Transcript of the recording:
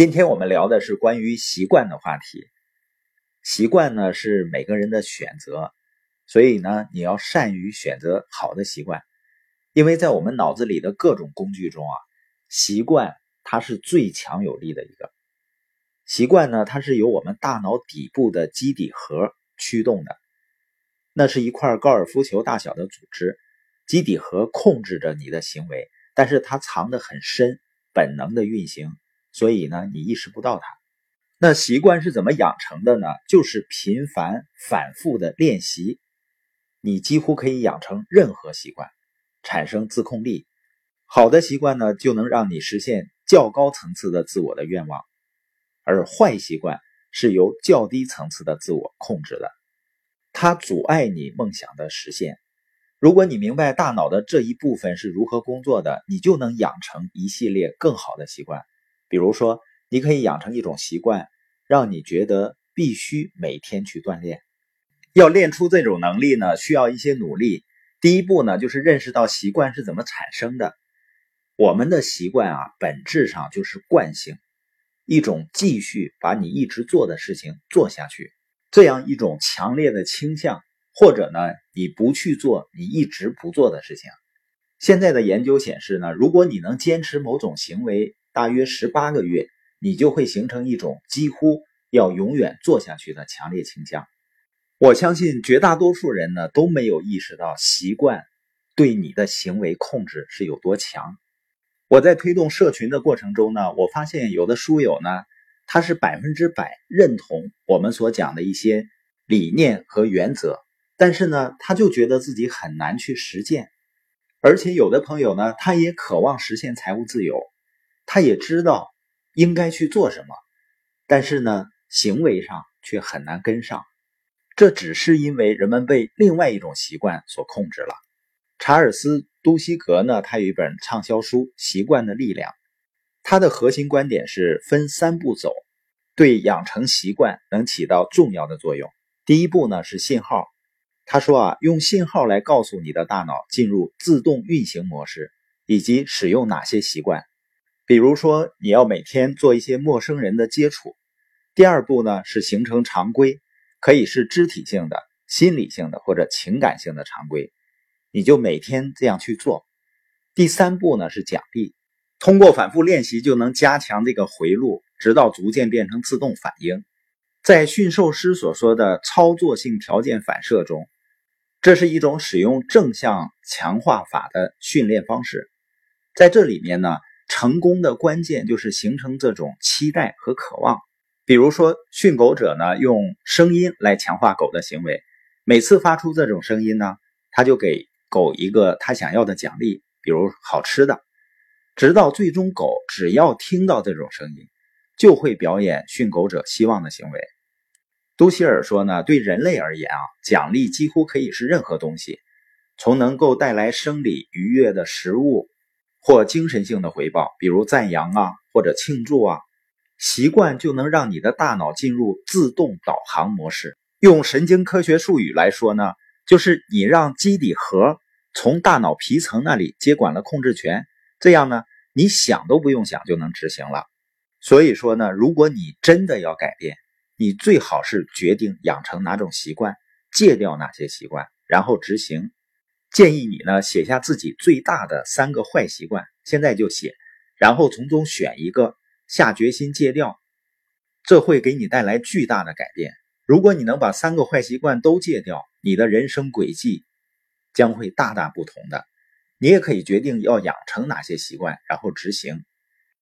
今天我们聊的是关于习惯的话题。习惯呢是每个人的选择，所以呢你要善于选择好的习惯，因为在我们脑子里的各种工具中啊，习惯它是最强有力的一个。习惯呢，它是由我们大脑底部的基底核驱动的，那是一块高尔夫球大小的组织，基底核控制着你的行为，但是它藏得很深，本能的运行。所以呢，你意识不到它。那习惯是怎么养成的呢？就是频繁反复的练习，你几乎可以养成任何习惯，产生自控力。好的习惯呢，就能让你实现较高层次的自我的愿望，而坏习惯是由较低层次的自我控制的，它阻碍你梦想的实现。如果你明白大脑的这一部分是如何工作的，你就能养成一系列更好的习惯。比如说，你可以养成一种习惯，让你觉得必须每天去锻炼。要练出这种能力呢，需要一些努力。第一步呢，就是认识到习惯是怎么产生的。我们的习惯啊，本质上就是惯性，一种继续把你一直做的事情做下去，这样一种强烈的倾向，或者呢，你不去做你一直不做的事情。现在的研究显示呢，如果你能坚持某种行为，大约十八个月，你就会形成一种几乎要永远做下去的强烈倾向。我相信绝大多数人呢都没有意识到习惯对你的行为控制是有多强。我在推动社群的过程中呢，我发现有的书友呢，他是百分之百认同我们所讲的一些理念和原则，但是呢，他就觉得自己很难去实践。而且有的朋友呢，他也渴望实现财务自由。他也知道应该去做什么，但是呢，行为上却很难跟上。这只是因为人们被另外一种习惯所控制了。查尔斯·都西格呢，他有一本畅销书《习惯的力量》，他的核心观点是分三步走，对养成习惯能起到重要的作用。第一步呢是信号，他说啊，用信号来告诉你的大脑进入自动运行模式，以及使用哪些习惯。比如说，你要每天做一些陌生人的接触。第二步呢是形成常规，可以是肢体性的、心理性的或者情感性的常规，你就每天这样去做。第三步呢是奖励，通过反复练习就能加强这个回路，直到逐渐变成自动反应。在驯兽师所说的操作性条件反射中，这是一种使用正向强化法的训练方式。在这里面呢。成功的关键就是形成这种期待和渴望。比如说，训狗者呢用声音来强化狗的行为，每次发出这种声音呢，他就给狗一个他想要的奖励，比如好吃的，直到最终狗只要听到这种声音，就会表演训狗者希望的行为。都希尔说呢，对人类而言啊，奖励几乎可以是任何东西，从能够带来生理愉悦的食物。或精神性的回报，比如赞扬啊，或者庆祝啊，习惯就能让你的大脑进入自动导航模式。用神经科学术语来说呢，就是你让基底核从大脑皮层那里接管了控制权，这样呢，你想都不用想就能执行了。所以说呢，如果你真的要改变，你最好是决定养成哪种习惯，戒掉哪些习惯，然后执行。建议你呢写下自己最大的三个坏习惯，现在就写，然后从中选一个，下决心戒掉，这会给你带来巨大的改变。如果你能把三个坏习惯都戒掉，你的人生轨迹将会大大不同的。你也可以决定要养成哪些习惯，然后执行。